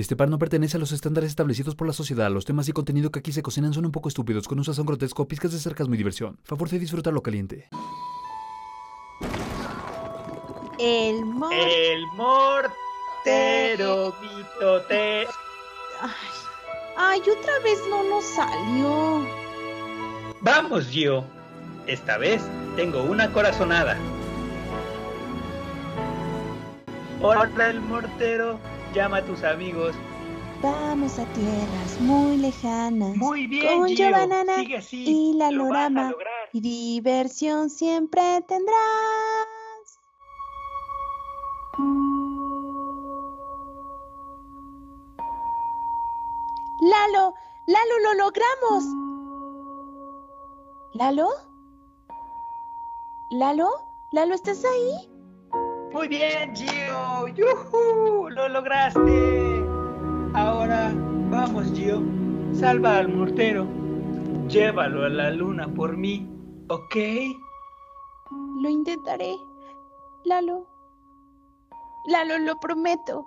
Este par no pertenece a los estándares establecidos por la sociedad. Los temas y contenido que aquí se cocinan son un poco estúpidos, con un sazón grotesco, pizcas de sarcasmo y diversión. Favor de disfrutarlo caliente. El mor... El mortero mitote. Ay, ay, otra vez no nos salió. Vamos, Gio. Esta vez tengo una corazonada. Hola, el mortero. Llama a tus amigos. Vamos a tierras muy lejanas. Muy bien, Con Gio. Sigue así. y la Lo vas a. Y diversión siempre tendrás. Lalo, Lalo, lo logramos. ¿Lalo? ¿Lalo? ¿Lalo, estás ahí? Muy bien, Gio. ¡Yujú! Lo lograste. Ahora, vamos, Gio. Salva al mortero. Llévalo a la luna por mí, ¿ok? Lo intentaré. Lalo. Lalo, lo prometo.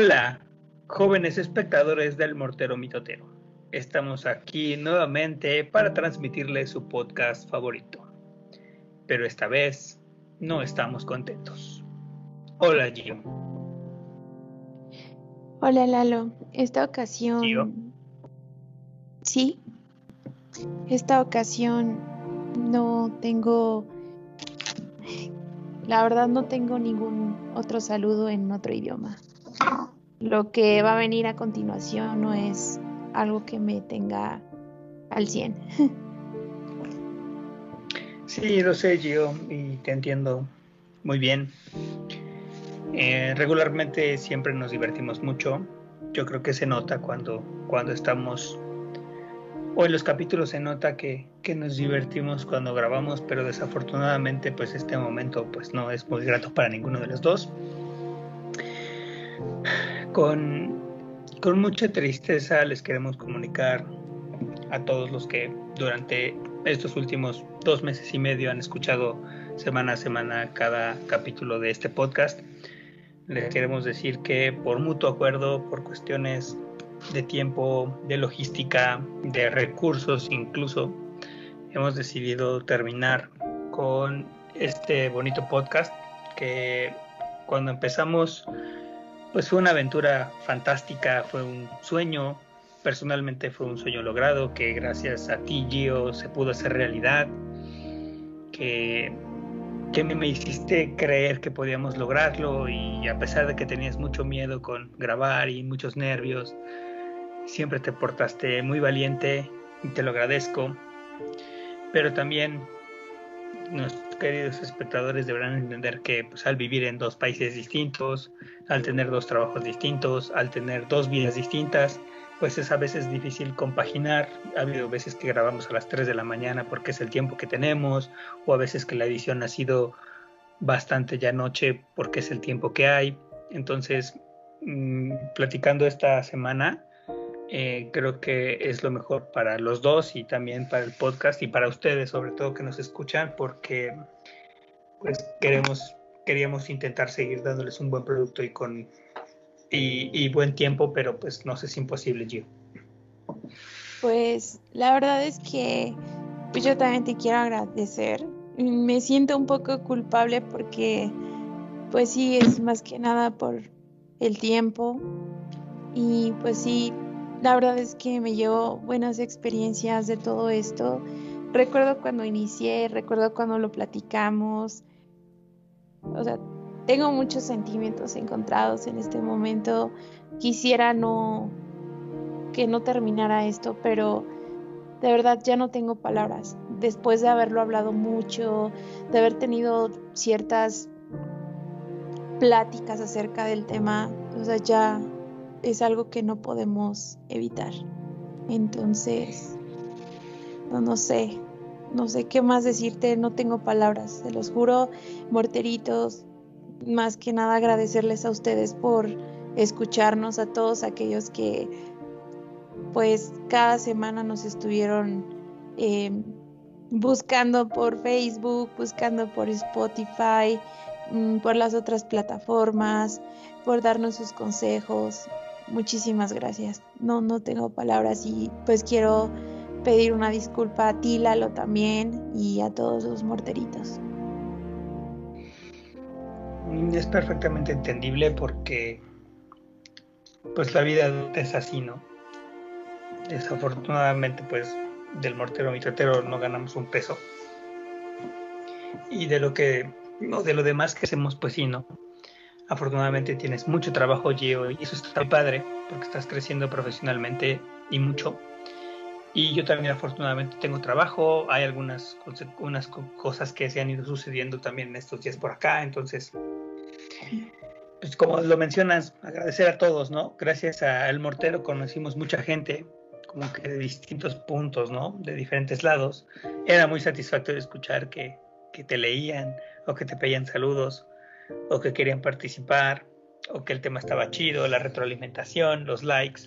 Hola, jóvenes espectadores del Mortero Mitotero. Estamos aquí nuevamente para transmitirles su podcast favorito. Pero esta vez no estamos contentos. Hola, Gio. Hola, Lalo. Esta ocasión. ¿Gio? Sí. Esta ocasión no tengo. La verdad, no tengo ningún otro saludo en otro idioma. Lo que va a venir a continuación no es algo que me tenga al 100. Sí, lo sé, Gio, y te entiendo muy bien. Eh, regularmente siempre nos divertimos mucho. Yo creo que se nota cuando, cuando estamos, o en los capítulos se nota que, que nos divertimos cuando grabamos, pero desafortunadamente pues este momento pues no es muy grato para ninguno de los dos. Con, mucha tristeza les queremos comunicar a todos los que durante estos últimos dos meses y medio han escuchado semana a semana cada capítulo de este podcast. Les queremos decir que por mutuo acuerdo, por cuestiones de tiempo, de logística, de recursos incluso, hemos decidido terminar con este bonito podcast que cuando empezamos pues fue una aventura fantástica, fue un sueño, personalmente fue un sueño logrado que gracias a ti Gio se pudo hacer realidad, que, que me, me hiciste creer que podíamos lograrlo y a pesar de que tenías mucho miedo con grabar y muchos nervios, siempre te portaste muy valiente y te lo agradezco, pero también nuestros queridos espectadores deberán entender que pues, al vivir en dos países distintos, al tener dos trabajos distintos, al tener dos vidas distintas, pues es a veces difícil compaginar. Ha habido veces que grabamos a las 3 de la mañana porque es el tiempo que tenemos, o a veces que la edición ha sido bastante ya noche porque es el tiempo que hay. Entonces, mmm, platicando esta semana, eh, creo que es lo mejor para los dos y también para el podcast y para ustedes sobre todo que nos escuchan porque pues queremos queríamos intentar seguir dándoles un buen producto y con y, y buen tiempo pero pues no es imposible Gio. Pues la verdad es que pues yo también te quiero agradecer. Me siento un poco culpable porque pues sí es más que nada por el tiempo. Y pues sí la verdad es que me llevo buenas experiencias de todo esto. Recuerdo cuando inicié, recuerdo cuando lo platicamos. O sea, tengo muchos sentimientos encontrados en este momento. Quisiera no que no terminara esto, pero de verdad ya no tengo palabras. Después de haberlo hablado mucho, de haber tenido ciertas pláticas acerca del tema, o sea, ya es algo que no podemos evitar. Entonces, no, no sé, no sé qué más decirte, no tengo palabras, se los juro, morteritos, más que nada agradecerles a ustedes por escucharnos, a todos aquellos que pues cada semana nos estuvieron em, buscando por Facebook, buscando por Spotify, mm, por las otras plataformas, por darnos sus consejos. Muchísimas gracias. No, no tengo palabras y pues quiero pedir una disculpa a ti, Lalo, también y a todos los morteritos. Es perfectamente entendible porque pues la vida es así, ¿no? Desafortunadamente pues del mortero mitretero no ganamos un peso. Y de lo que, no, de lo demás que hacemos pues sí, ¿no? Afortunadamente tienes mucho trabajo, Gio, y eso está muy padre porque estás creciendo profesionalmente y mucho. Y yo también afortunadamente tengo trabajo, hay algunas unas cosas que se han ido sucediendo también en estos días por acá, entonces, pues como lo mencionas, agradecer a todos, ¿no? Gracias al mortero conocimos mucha gente, como que de distintos puntos, ¿no? De diferentes lados. Era muy satisfactorio escuchar que, que te leían o que te pedían saludos o que querían participar o que el tema estaba chido, la retroalimentación, los likes.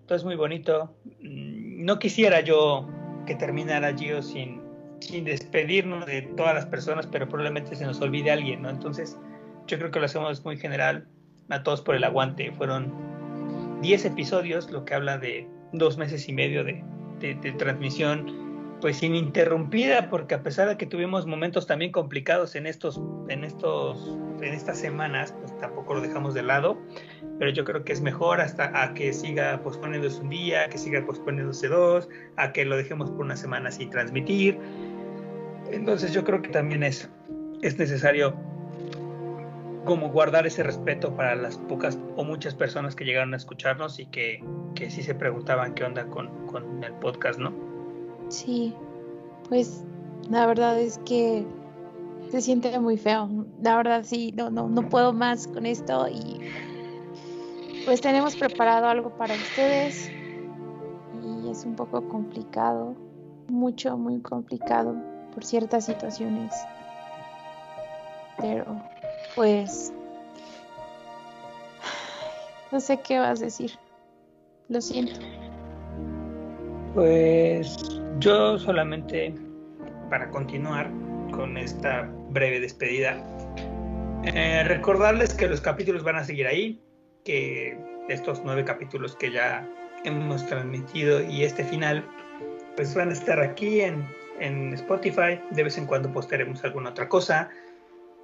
Entonces, muy bonito. Mm, no quisiera yo que terminara Gio sin, sin despedirnos de todas las personas, pero probablemente se nos olvide alguien, ¿no? Entonces, yo creo que lo hacemos muy general. A todos por el aguante. Fueron 10 episodios, lo que habla de dos meses y medio de, de, de transmisión pues ininterrumpida porque a pesar de que tuvimos momentos también complicados en estos en estos en estas semanas pues tampoco lo dejamos de lado pero yo creo que es mejor hasta a que siga posponiéndose un día a que siga posponiéndose dos a que lo dejemos por una semana sin transmitir entonces yo creo que también es es necesario como guardar ese respeto para las pocas o muchas personas que llegaron a escucharnos y que, que sí se preguntaban qué onda con, con el podcast, ¿no? Sí, pues la verdad es que se siente muy feo. La verdad sí, no, no, no puedo más con esto y pues tenemos preparado algo para ustedes y es un poco complicado, mucho, muy complicado por ciertas situaciones. Pero pues no sé qué vas a decir. Lo siento. Pues yo solamente, para continuar con esta breve despedida, eh, recordarles que los capítulos van a seguir ahí, que estos nueve capítulos que ya hemos transmitido y este final, pues van a estar aquí en, en Spotify. De vez en cuando postearemos alguna otra cosa.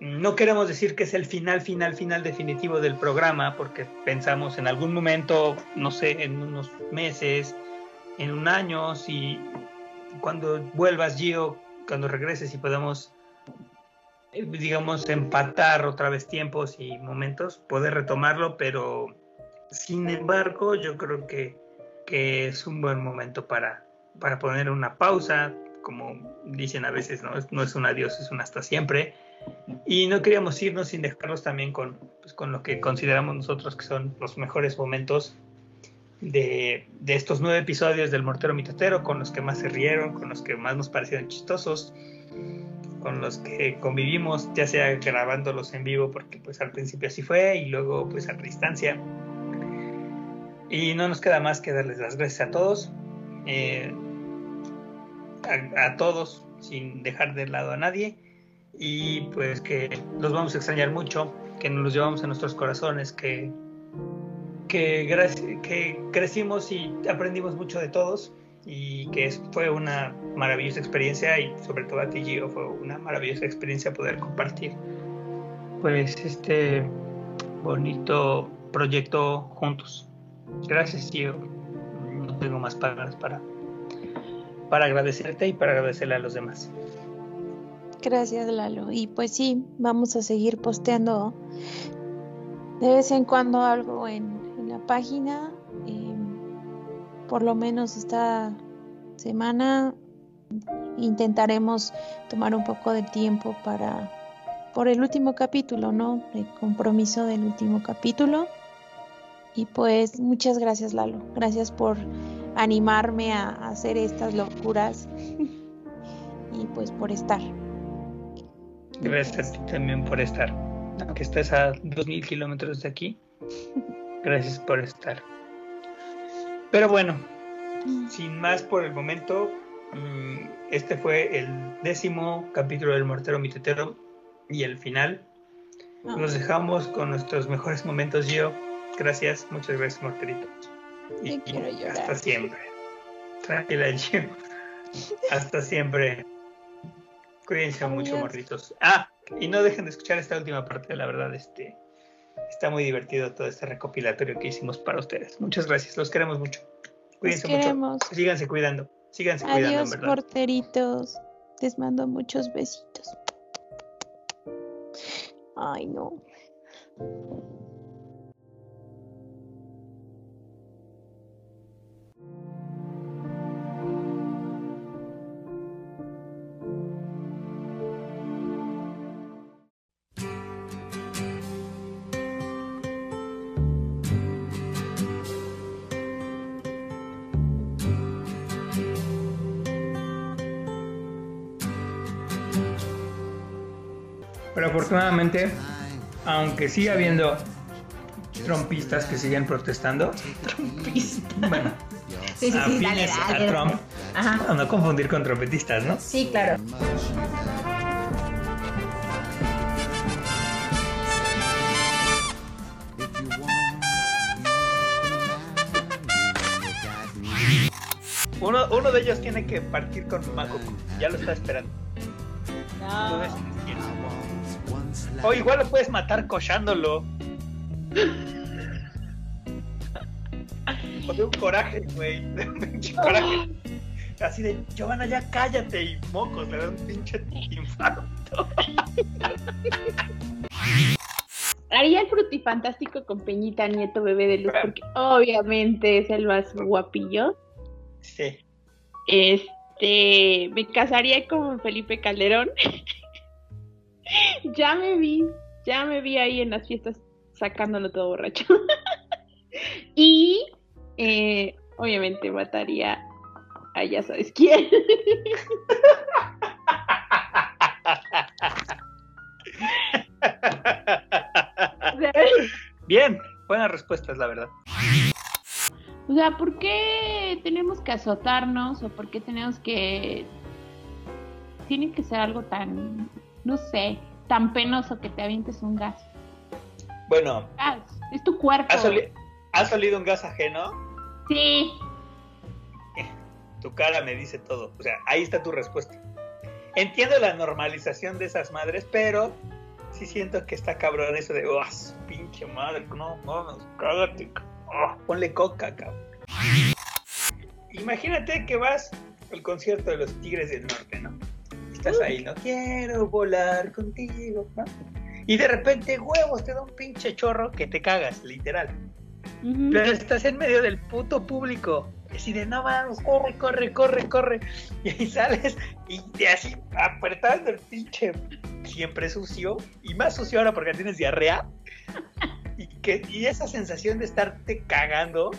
No queremos decir que es el final, final, final definitivo del programa, porque pensamos en algún momento, no sé, en unos meses, en un año, si cuando vuelvas, Gio, cuando regreses y podamos, digamos, empatar otra vez tiempos y momentos, poder retomarlo, pero sin embargo, yo creo que, que es un buen momento para, para poner una pausa, como dicen a veces, ¿no? no es un adiós, es un hasta siempre. Y no queríamos irnos sin dejarlos también con, pues, con lo que consideramos nosotros que son los mejores momentos de, estos nueve episodios del Mortero Mitatero, con los que más se rieron, con los que más nos parecieron chistosos, con los que convivimos, ya sea grabándolos en vivo, porque pues al principio así fue, y luego pues a distancia. Y no nos queda más que darles las gracias a todos, eh, a, todos, sin dejar de lado a nadie, y pues que los vamos a extrañar mucho, que nos los llevamos en nuestros corazones, que que, crecimos y aprendimos mucho de todos y que fue una maravillosa experiencia y sobre todo a ti Gio fue una maravillosa experiencia poder compartir pues este bonito proyecto juntos. Gracias Gio, no tengo más palabras para, para agradecerte y para agradecerle a los demás. Gracias Lalo y pues sí, vamos a seguir posteando de vez en cuando algo en página. Em, por lo menos esta semana intentaremos tomar un poco de tiempo para por el último capítulo, ¿no? El compromiso del último capítulo. Y pues muchas gracias Lalo, gracias por animarme a hacer estas locuras y pues por estar. Gracias a ti también por estar, aunque estés a 2.000 kilómetros de aquí. Gracias por estar. Pero bueno, sin más por el momento, mm, este fue el décimo capítulo del Mortero Mitetero y el final. Nos dejamos con nuestros mejores momentos, Gio. Gracias, muchas gracias, Morterito. Y hasta siempre. Tranquila, Gio. Hasta siempre. Cuídense mucho, morritos. Ah, y no dejen de escuchar esta última parte, la verdad, este está muy divertido todo este recopilatorio que hicimos para ustedes. Muchas gracias, los queremos mucho. Cuídense Los queremos. mucho. Síganse cuidando. Síganse cuidando, en Adiós, verdad. porteritos. Les mando muchos besitos. Ay, no. Afortunadamente, aunque siga habiendo trompistas que siguen protestando, bueno, Sí, sí, sí, dale, afines dale. a Trump, Ajá. no, no confundir con trompetistas, ¿no? Sí, claro. Uno, uno de ellos tiene que partir con Makoku, ya lo está esperando. O igual lo puedes matar cochándolo. O de un coraje, güey. De un pinche coraje. Así de, Giovanna, ya cállate y mocos, le da un pinche infarto. Haría el frutifantástico con Peñita Nieto, bebé de luz, porque obviamente es el más guapillo. Sí. Este, me casaría con Felipe Calderón. ya me vi, ya me vi ahí en las fiestas sacándolo todo borracho. y eh, obviamente mataría a ya sabes quién. Bien, buenas respuestas, la verdad. O sea, ¿por qué tenemos que azotarnos o por qué tenemos que... Tiene que ser algo tan, no sé, tan penoso que te avientes un gas. Bueno, Ah, es tu cuerpo. ¿has, oli- has olido un gas ajeno? Sí, Tu cara me dice todo. O sea, ahí está tu respuesta. Entiendo la normalización de esas madres, pero sí siento que está cabrón eso de, oh, pinche madre, no, no, no, cágate, oh, ponle coca, cabrón. Imagínate que vas al concierto de los Tigres del Norte, ¿no? Estás ahí, no quiero volar contigo, ¿no? Y de repente, huevos, te da un pinche chorro que te cagas, literal. Ujú. Pero estás en medio del puto público. Así de no vamos, corre, corre, corre, corre. Y ahí sales y así apretando el pinche siempre sucio. Y más sucio ahora porque tienes diarrea. Y, que, y esa sensación de estarte cagando,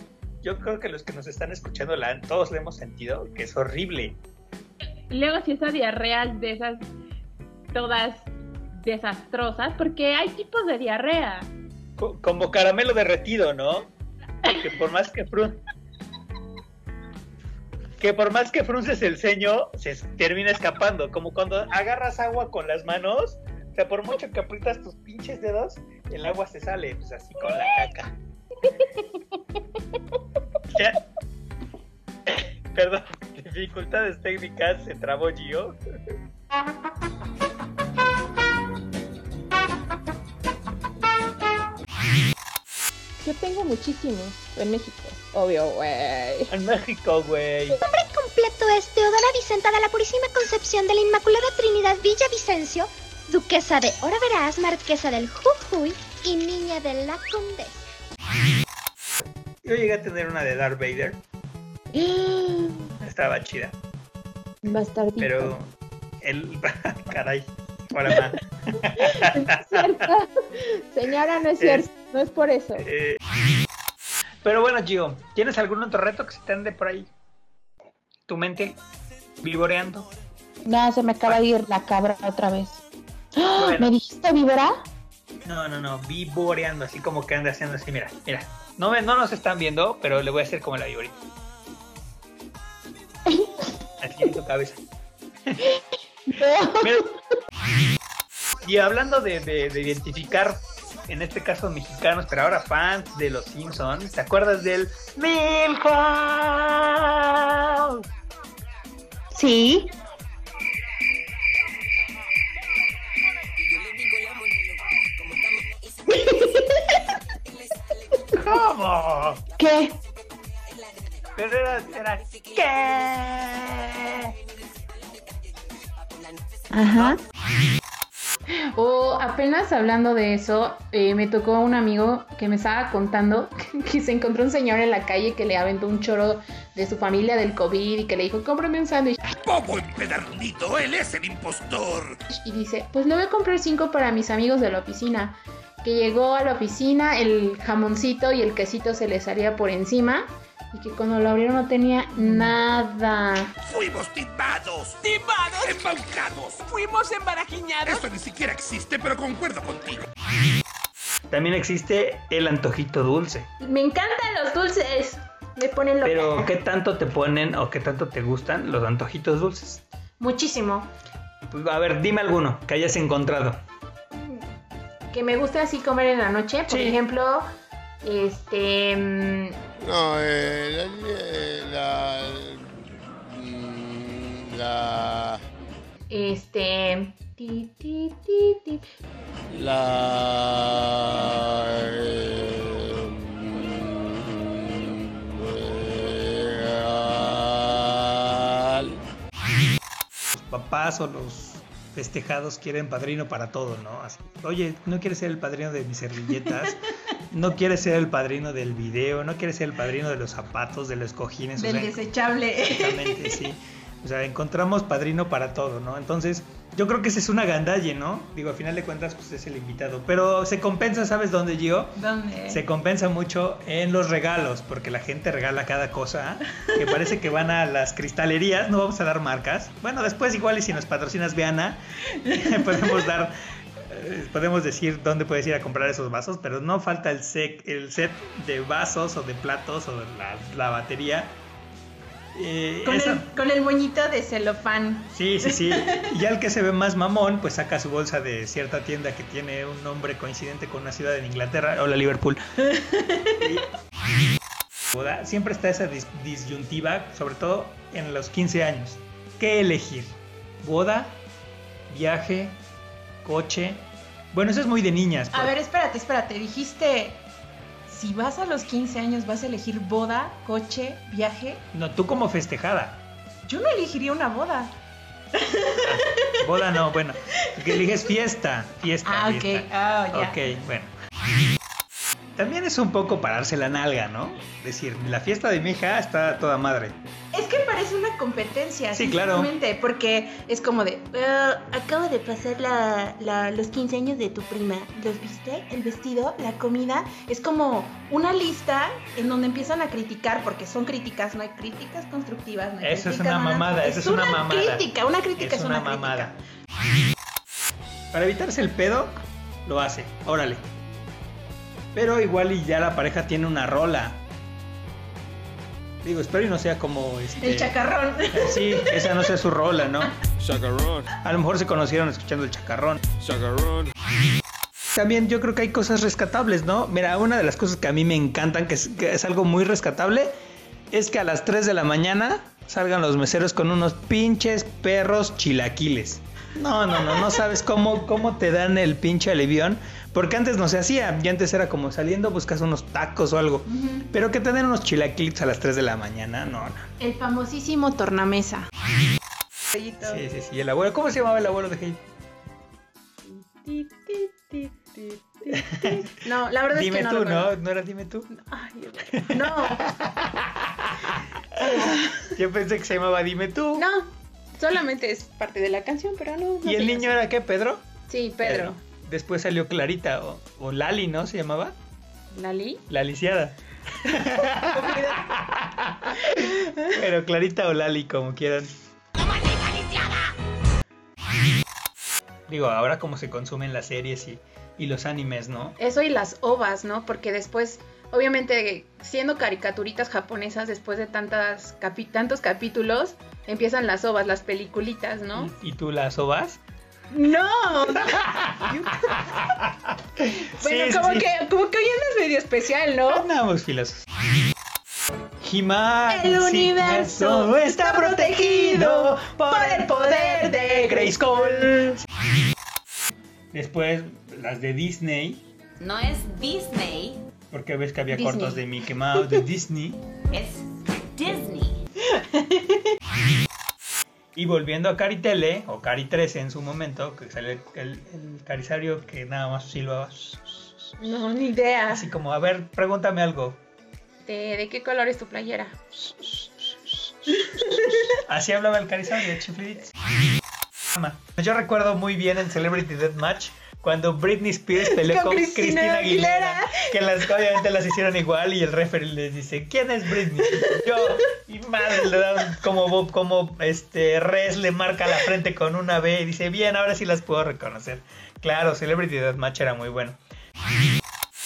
yo creo que los que nos están escuchando la, todos lo hemos sentido, que es horrible. Luego si esa diarrea de esas todas desastrosas, porque hay tipos de diarrea. Co- como caramelo derretido, ¿no? Que por más que frun... que por más que frunces el ceño, se termina escapando. Como cuando agarras agua con las manos, o sea, por mucho que aprietas tus pinches dedos, el agua se sale, pues así con la caca. Perdón, dificultades técnicas, se trabó Gio. Yo tengo muchísimos en México, obvio, güey. En México, güey. completo es Teodora Vicenta de la Purísima Concepción de la Inmaculada Trinidad Villavicencio, duquesa de Ora Verás, marquesa del Jujuy y niña de la Condesa. Yo llegué a tener una de Darth Vader, estaba chida. Bastardito. Pero el. Caray. Ahora más. es cierto. Señora, no es cierto. No es por eso. Eh, pero bueno, Gio, ¿tienes algún otro reto que se te ande por ahí? ¿Tu mente vivoreando? No, se me acaba de ir la cabra otra vez. ¡Ah! Bueno. ¿Me dijiste víbora? No, no, no, vivoreando, así como que anda haciendo así, mira, mira. No, me- no nos están viendo, pero le voy a hacer como la viborita. Aquí en tu cabeza. Mira. Y hablando de, de- de identificar, en este caso mexicanos, pero ahora fans de los Simpsons, ¿te acuerdas del Milhouse? Sí. ¿Cómo? ¿Qué? Pero era, era Ajá. O apenas hablando de eso, eh, me tocó un amigo que me estaba contando que se encontró un señor en la calle que le aventó un choro de su familia del COVID y que le dijo, cómprame un sándwich. Bobo empedernito, él es el impostor. Y dice, pues le voy a comprar cinco para mis amigos de la oficina. Que llegó a la oficina, el jamoncito y el quesito se le salía por encima. Y que cuando lo abrieron no tenía nada. Fuimos timados. ¿Timados? Embaucados. Fuimos embarajiñados. Esto ni siquiera existe, pero concuerdo contigo. También existe el antojito dulce. Me encantan los dulces. Me ponen loca. Pero, ¿qué tanto te ponen o qué tanto te gustan los antojitos dulces? Muchísimo. Pues, a ver, dime alguno que hayas encontrado. Que me gusta así comer en la noche. Por Sí. ejemplo, este... mm, No, eh, la, la, mm, la, Este... ti, ti, ti, ti. la, eh, eh, Los papás o los festejados quieren padrino para todo, ¿no? Así, Oye, ¿no quieres ser el padrino de mis servilletas? ¿No quieres ser el padrino del video? ¿No quieres ser el padrino de los zapatos, de los cojines? O Del sea, desechable. Exactamente, sí. O sea, encontramos padrino para todo, ¿no? Entonces, yo creo que ese es una gandalle, ¿no? Digo, a final de cuentas, pues es el invitado. Pero se compensa, ¿sabes dónde, Gio? ¿Dónde? Se compensa mucho en los regalos, porque la gente regala cada cosa, que parece que van a las cristalerías, no vamos a dar marcas. Bueno, después igual y si nos patrocinas Viana, podemos dar, eh, podemos decir dónde puedes ir a comprar esos vasos, pero no falta el set, el set de vasos o de platos o la, la batería. Eh, Con esa- el, con el moñito de celofán. Sí, sí, sí. Y al que se ve más mamón, pues saca su bolsa de cierta tienda que tiene un nombre coincidente con una ciudad en Inglaterra. Hola, Liverpool. Siempre está esa dis- disyuntiva, sobre todo en los 15 años. ¿Qué elegir? ¿Boda? ¿Viaje? ¿Coche? Bueno, eso es muy de niñas. A pero- ver, espérate, espérate. Dijiste, si vas a los 15 años, vas a elegir boda, coche, viaje. No, tú como festejada. Yo no elegiría una boda. Boda no, bueno. Que eliges fiesta. Fiesta. Ah, ok. fiesta. Ah, ya. Ok, bueno. También es un poco pararse la nalga, ¿no? Decir, la fiesta de mi hija está toda madre. Es que parece una competencia. Sí, claro. Porque es como de, "Ah, acabo de pasar la, la- los 15 años de tu prima. ¿Los viste? El vestido, la comida. Es como una lista en donde empiezan a criticar, porque son críticas, no hay críticas constructivas. No hay Eso es una mamada, eso es una mamada. crítica, una crítica es, es una, crítica. mamada. Para evitarse el pedo, lo hace. Órale. Pero igual y ya la pareja tiene una rola. Digo, espero y no sea como este. El chacarrón. Sí, esa no sea su rola, ¿no? chacarrón, A lo mejor se conocieron escuchando el chacarrón. chacarrón. También yo creo que hay cosas rescatables, ¿no? Mira, una de las cosas que a mí me encantan, que es, que es algo muy rescatable, es que a las 3 de la mañana salgan los meseros con unos pinches perros chilaquiles. No, no, no, no sabes cómo, cómo te dan el pinche alivión. Porque antes no se hacía, y antes era como saliendo buscas unos tacos o algo. Pero que te den unos chilaquiles a las 3 de la mañana, no, no. El famosísimo tornamesa. Sí, sí, sí. El abuelo, ¿cómo se llamaba el abuelo de Heidi? No, la verdad Dime es que no. tú, lo ¿no? ¿No era dime tú? Ay, no, Yo pensé que se llamaba dime tú. no, solamente es parte de la canción, pero no. no ¿Y el niño era qué, Pedro? Sí, Pedro. Después salió Clarita o, o Lali, ¿no? Se llamaba. ¿Lali? La lisiada. Pero Clarita o Lali, como quieran. Digo, ahora como se consumen las series y, y los animes, ¿no? Eso y las ovas, ¿no? Porque después, obviamente, siendo caricaturitas japonesas, después de tantas capi- tantos capítulos, empiezan las ovas, las peliculitas, ¿no? ¿Y tú las ovas? ¡No! bueno, Sí, como, sí. Que, como que hoy andas medio especial, ¿no? Andamos filosos. He-Man, El universo está protegido por el poder de Grayskull. Después las de Disney, No es Disney, porque ves que había Disney. cortos de Mickey Mouse, de Disney. es Disney. Y volviendo a Caritele, o Cari 13 en su momento, que sale el, el carisario que nada más silbaba. No, ni idea. Así como, a ver, pregúntame algo. ¿De, de qué color es tu playera? Así hablaba el carisario de Chiflidits. Yo recuerdo muy bien en Celebrity Deathmatch cuando Britney Spears peleó Con con, Cristina Cristina, Aguilera, Aguilera. que las obviamente las hicieron igual y el referee les dice, ¿quién es Britney? Yo, y madre, le dan como, Bob- como este Res le marca la frente con una B y dice, bien, ahora sí las puedo reconocer. Claro, Celebrity Deathmatch era muy bueno.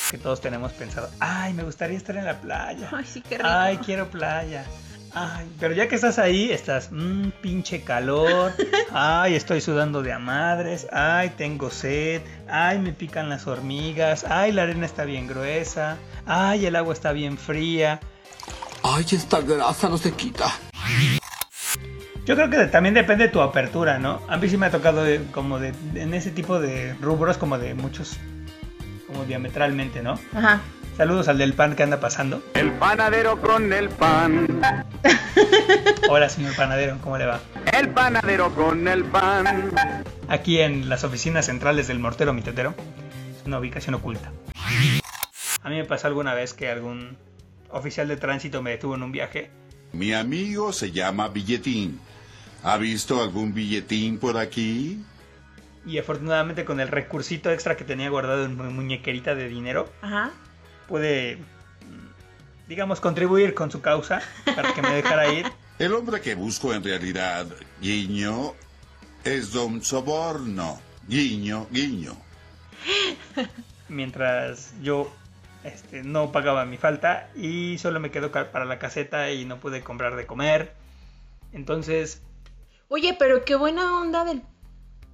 Que todos tenemos pensado, ay, me gustaría estar en la playa. Ay, sí, qué rico. Ay, quiero playa. Ay, pero ya que estás ahí, estás, mmm, pinche calor. Ay, estoy sudando de a madres. Ay, tengo sed. Ay, me pican las hormigas. Ay, la arena está bien gruesa. Ay, el agua está bien fría. Ay, esta grasa no se quita. Yo creo que también depende de tu apertura, ¿no? A mí sí me ha tocado de- como de, en ese tipo de rubros, como de muchos, como diametralmente, ¿no? Ajá. Saludos al del pan que anda pasando. El panadero con el pan. Hola, señor panadero, ¿cómo le va? El panadero con el pan. aquí en las oficinas centrales del Mortero Mitetero. Es una ubicación oculta. A mí me pasó alguna vez que algún oficial de tránsito me detuvo en un viaje. Mi amigo se llama Billetín. ¿Ha visto algún billetín por aquí? Y afortunadamente con el recursito extra que tenía guardado en mi muñequerita de dinero, Ajá. Pude, digamos, contribuir con su causa para que me dejara ir. El hombre que busco en realidad, guiño, es Don Soborno. Guiño, guiño. Mientras yo este, no pagaba mi falta y solo me quedó para la caseta y no pude comprar de comer. Entonces, Oye, pero qué buena onda del-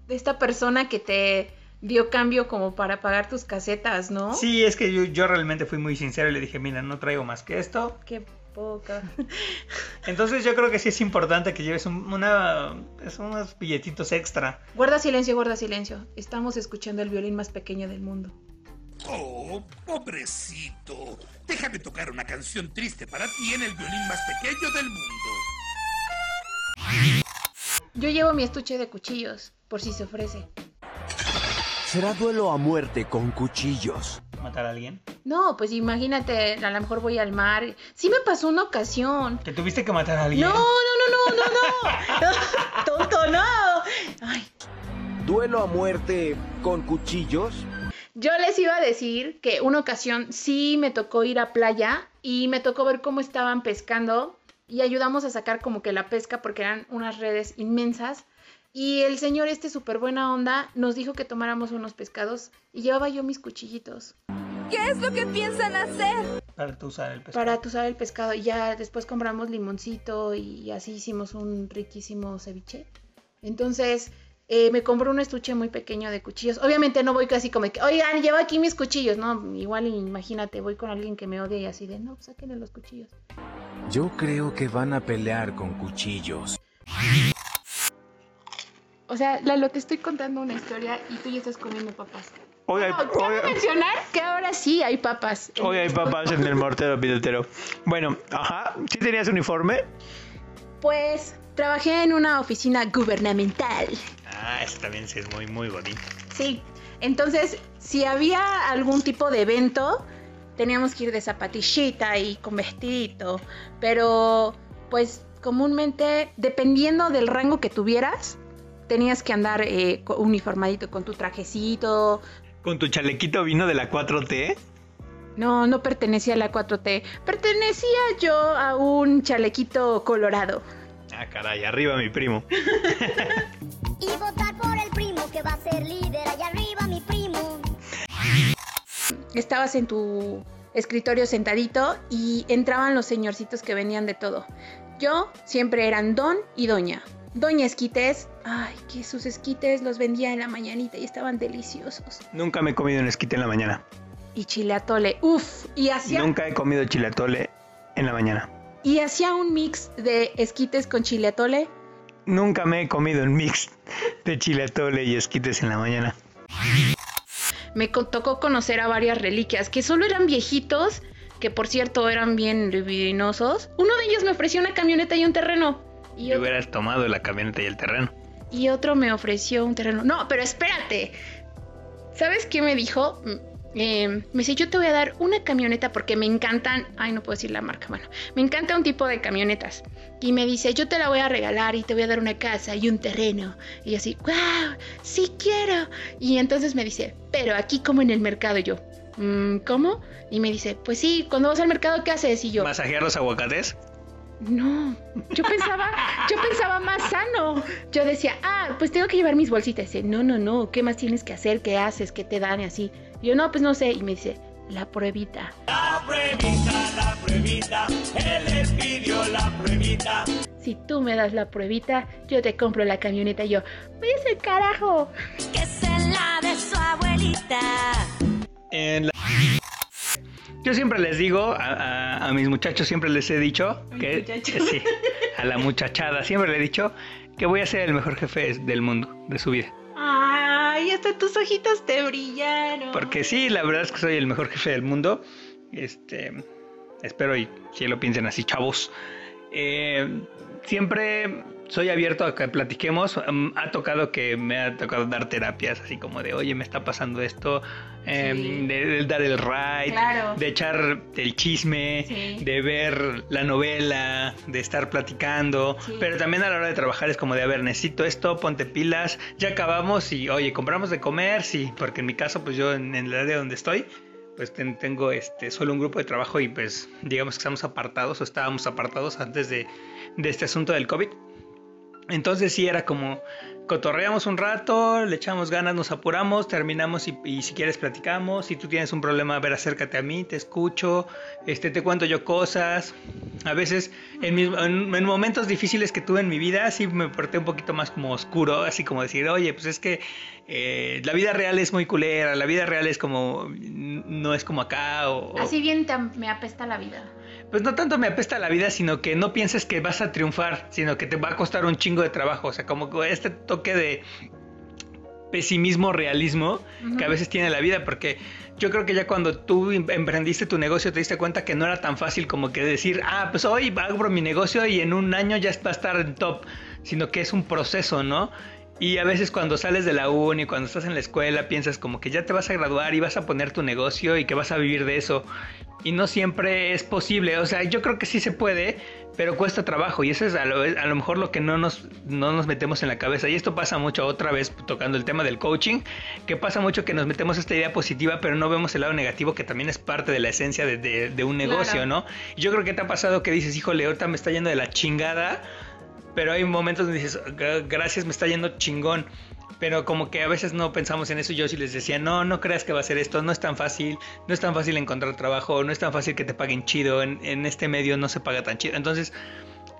de esta persona que te dio cambio como para pagar tus casetas, ¿no? Sí, es que yo, yo realmente fui muy sincero y le dije, mira, no traigo más que esto. Qué poca. Entonces yo creo que sí es importante que lleves un- una, es unos billetitos extra. Guarda silencio, guarda silencio. Estamos escuchando el violín más pequeño del mundo. Oh, pobrecito. Déjame tocar una canción triste para ti en el violín más pequeño del mundo. Yo llevo mi estuche de cuchillos, por si se ofrece. Será duelo a muerte con cuchillos. ¿Matar a alguien? No, pues imagínate, a lo mejor voy al mar. Sí me pasó una ocasión. ¿Que tuviste que matar a alguien? No, no, no, no, no, no. Tonto, no. Ay, ¿Duelo a muerte con cuchillos? Yo les iba a decir que una ocasión sí me tocó ir a playa y me tocó ver cómo estaban pescando y ayudamos a sacar como que la pesca porque eran unas redes inmensas. Y el señor este súper buena onda nos dijo que tomáramos unos pescados y llevaba yo mis cuchillitos ¿Qué es lo que piensan hacer? Para tú usar el pescado. para usar el pescado. Y ya después compramos limoncito y así hicimos un riquísimo ceviche. Entonces eh, me compré un estuche muy pequeño de cuchillos. Obviamente no voy casi como que, oigan, llevo aquí mis cuchillos. No, igual imagínate, voy con alguien que me odia y así de, no, sáquenle los cuchillos. Yo creo que van a pelear con cuchillos. O sea, Lalo, te estoy contando una historia y tú ya estás comiendo papas. No, cabe mencionar que ahora sí hay papas. Hoy hay papás en el mortero pitetero. Bueno, ajá, ¿sí tenías uniforme? Pues trabajé en una oficina gubernamental. Ah, eso también sí es muy, muy bonito. Sí, entonces si había algún tipo de evento, teníamos que ir de zapatillita y con vestidito, pero pues comúnmente, dependiendo del rango que tuvieras, tenías que andar eh, uniformadito con tu trajecito. ¿Con tu chalequito vino de la 4T? No, no pertenecía a la 4T. Pertenecía yo a un chalequito colorado. Ah, caray, arriba mi primo. Y votar por el primo que va a ser líder. Allá arriba mi primo. Estabas en tu escritorio sentadito y entraban los señorcitos que venían de todo. Yo siempre eran don y doña. Doña Esquites, ay, que sus esquites los vendía en la mañanita y estaban deliciosos. Nunca me he comido un esquite en la mañana. Y chile atole, uff, y hacía Nunca he comido chilatole en la mañana. y hacía un mix de esquites con chile atole. Nunca me he comido un mix de chilatole y esquites en la mañana. Me tocó conocer a varias reliquias que solo eran viejitos, que por cierto eran bien libidinosos. Uno de ellos me ofreció una camioneta y un terreno. Y Y otro- hubieras tomado la camioneta y el terreno. y otro me ofreció un terreno. No, pero espérate. ¿Sabes qué me dijo? Eh, me dice, yo te voy a dar una camioneta porque me encantan, ay, no puedo decir la marca, bueno, me encanta un tipo de camionetas. Y me dice, yo te la voy a regalar y te voy a dar una casa y un terreno. Y yo así, wow, sí quiero. Y entonces me dice, pero aquí como en el mercado Y yo. "Mm, ¿Cómo? Y me dice, pues sí, cuando vas al mercado, ¿qué haces? Y yo, ¿Masajear los aguacates? No, yo pensaba, yo pensaba más sano. Yo decía, ah, pues tengo que llevar mis bolsitas. Dice, no, no, no, ¿qué más tienes que hacer? ¿Qué haces? ¿Qué te dan? Y así. Y yo, no, pues no sé. Y me dice, la pruebita. La pruebita, la pruebita, él les pidió la pruebita. Si tú me das la pruebita, yo te compro la camioneta. Y yo, váyase el carajo. Que se la de su abuelita. En la- Yo siempre les digo, a, a- a mis muchachos siempre les he dicho que sí, a la muchachada siempre le he dicho que voy a ser el mejor jefe del mundo, de su vida. Ay, hasta tus ojitos te brillaron. Porque sí, la verdad es que soy el mejor jefe del mundo. Este, espero y que lo piensen así, chavos. Eh, siempre soy abierto a que platiquemos. Mm, ha tocado que me ha tocado dar terapias, así como de, oye, me está pasando esto, eh, Sí. de, de dar el ride, Claro. de echar el chisme, Sí. de ver la novela, de estar platicando. Sí. Pero también a la hora de trabajar es como de, a ver, necesito esto, ponte pilas, ya acabamos y, oye, compramos de comer, sí, porque en mi caso, pues yo en, en el área donde estoy, pues ten- tengo este solo un grupo de trabajo y pues digamos que estamos apartados o estábamos apartados antes de, de este asunto del COVID. Entonces sí era como cotorreamos un rato, le echamos ganas, nos apuramos, terminamos y, y si quieres platicamos. Si tú tienes un problema, a ver, acércate a mí, te escucho, este, te cuento yo cosas. A veces en, mis- en- en momentos difíciles que tuve en mi vida, sí me porté un poquito más como oscuro, así como decir, oye, pues es que eh, la vida real es muy culera, la vida real es como, no es como acá. Así bien te- me apesta la vida. Pues no tanto me apesta la vida, sino que no pienses que vas a triunfar, sino que te va a costar un chingo de trabajo. O sea, como este toque de pesimismo, realismo que a veces tiene la vida, porque yo creo que ya cuando tú em- emprendiste tu negocio te diste cuenta que no era tan fácil como que decir, ah, pues hoy abro mi negocio y en un año ya va a estar en top, sino que es un proceso, ¿no? Y a veces cuando sales de la uni, cuando estás en la escuela, piensas como que ya te vas a graduar y vas a poner tu negocio y que vas a vivir de eso. Y no siempre es posible. O sea, yo creo que sí se puede, pero cuesta trabajo. Y eso es a lo, a lo mejor lo que no nos, no nos metemos en la cabeza. Y esto pasa mucho otra vez tocando el tema del coaching, que pasa mucho que nos metemos esta idea positiva, pero no vemos el lado negativo, que también es parte de la esencia de, de- de un negocio, Claro. ¿no? Y yo creo que te ha pasado que dices, híjole, ahorita me está yendo de la chingada pero hay momentos donde dices, "Gra- gracias, me está yendo chingón. Pero como que a veces no pensamos en eso. Yo sí les decía, no, no creas que va a ser esto, no es tan fácil, no es tan fácil encontrar trabajo, no es tan fácil que te paguen chido, en, en este medio no se paga tan chido. Entonces,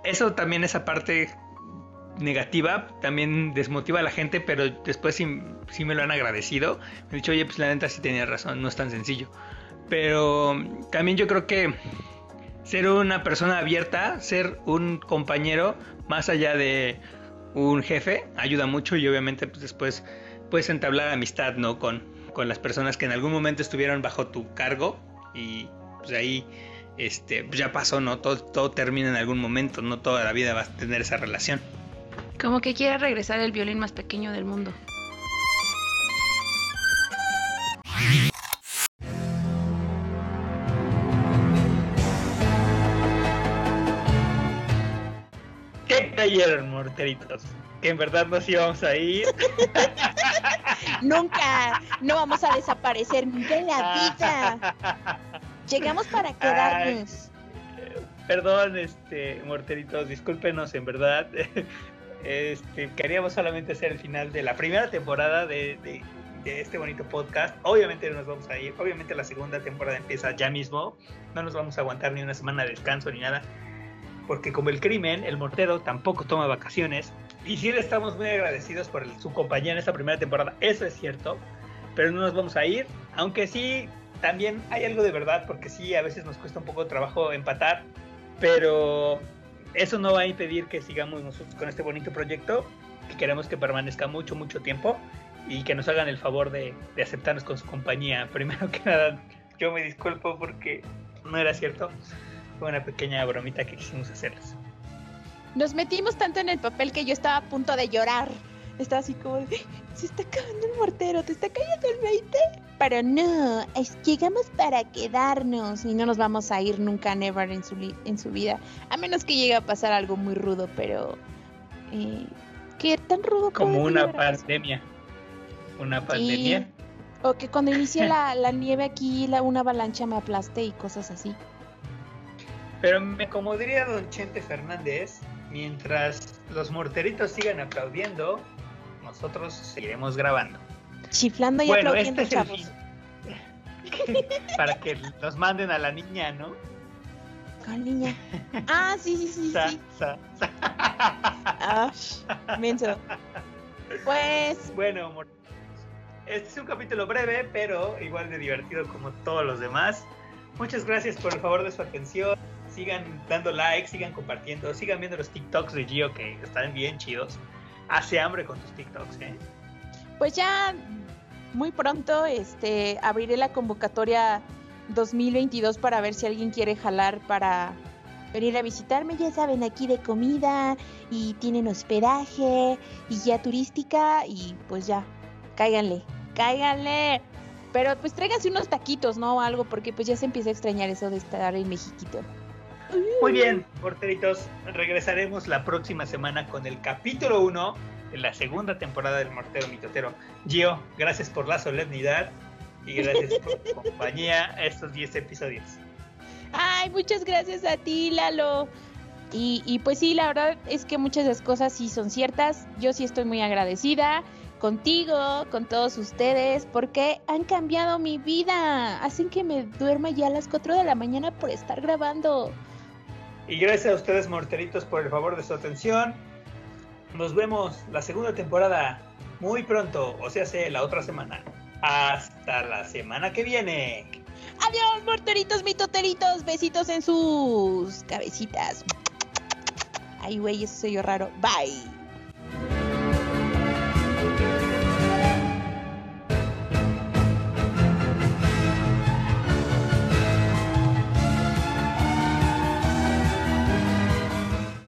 eso también, esa parte negativa, también desmotiva a la gente, pero después sí, sí me lo han agradecido. Me han dicho, oye, pues la neta sí tenía razón, no es tan sencillo. Pero también yo creo que ser una persona abierta, ser un compañero más allá de un jefe, ayuda mucho y obviamente pues después puedes entablar amistad, ¿no? Con, con las personas que en algún momento estuvieron bajo tu cargo y pues ahí este, pues, ya pasó, ¿no? Todo, todo termina en algún momento, no toda la vida vas a tener esa relación. Como que quiere regresar el violín más pequeño del mundo. Cayeron, morteritos? que en verdad nos íbamos a ir. Nunca, no vamos a desaparecer en la vida. Llegamos para quedarnos. Perdón, este, morteritos, discúlpenos, en verdad. Este, queríamos solamente hacer el final de la primera temporada de, de- de este bonito podcast. Obviamente no nos vamos a ir. Obviamente la segunda temporada empieza ya mismo. No nos vamos a aguantar ni una semana de descanso ni nada. Porque como el crimen, el mortero tampoco toma vacaciones. Y sí le estamos muy agradecidos por el- su compañía en esta primera temporada. Eso es cierto. Pero no nos vamos a ir. Aunque sí, también hay algo de verdad. Porque sí, a veces nos cuesta un poco de trabajo empatar. Pero eso no va a impedir que sigamos nosotros con este bonito proyecto. Que queremos que permanezca mucho, mucho tiempo. Y que nos hagan el favor de, de aceptarnos con su compañía. Primero que nada, yo me disculpo porque no era cierto. Fue una pequeña bromita que quisimos hacerles. Nos metimos tanto en el papel que yo estaba a punto de llorar. Estaba así como, de, se está acabando el mortero, te está cayendo el 20. Pero no, llegamos para quedarnos y no nos vamos a ir nunca, never en su, en su vida. A menos que llegue a pasar algo muy rudo, pero... Eh, ¿Qué tan rudo Como una pandemia. Una pandemia. O que cuando inicie la, la nieve aquí, la, una avalancha me aplaste y cosas así. Pero me- como diría don Chente Fernández, mientras los morteritos sigan aplaudiendo, nosotros seguiremos grabando. Chiflando y bueno, aplaudiendo, este es chavos. Para que nos manden a la niña, ¿no? ¿Cuál niña? Ah, sí, sí, sí, Sa- sí. sa- sa- Ah, menso. Pues, Bueno, este es un capítulo breve, pero igual de divertido como todos los demás. Muchas gracias por el favor de su atención. Sigan dando like, sigan compartiendo, sigan viendo los TikToks de Gio que están bien chidos. Hace hambre con tus TikToks, ¿eh? pues ya muy pronto este abriré la convocatoria 2022 para ver si alguien quiere jalar para venir a visitarme. Ya saben, aquí de comida y tienen hospedaje y guía turística y pues ya, cáiganle, cáiganle. Pero pues tráiganse unos taquitos, ¿no? O algo, porque pues ya se empieza a extrañar eso de estar en Mexiquito. Muy bien, porteritos, regresaremos la próxima semana con el capítulo 1 de la segunda temporada del Mortero Mitotero. Gio, gracias por la solemnidad y gracias por tu compañía estos 10 episodios. Ay, muchas gracias a ti, Lalo. Y, y pues sí, la verdad es que muchas de las cosas sí son ciertas. Yo sí estoy muy agradecida contigo, con todos ustedes, porque han cambiado mi vida. Hacen que me duerma ya a las 4 de la mañana por estar grabando. Y gracias a ustedes, morteritos, por el favor de su atención. Nos vemos la segunda temporada muy pronto, o sea, la otra semana. Hasta la semana que viene. Adiós, morteritos, mitoteritos. Besitos en sus cabecitas. Ay, güey, eso soy yo raro. Bye.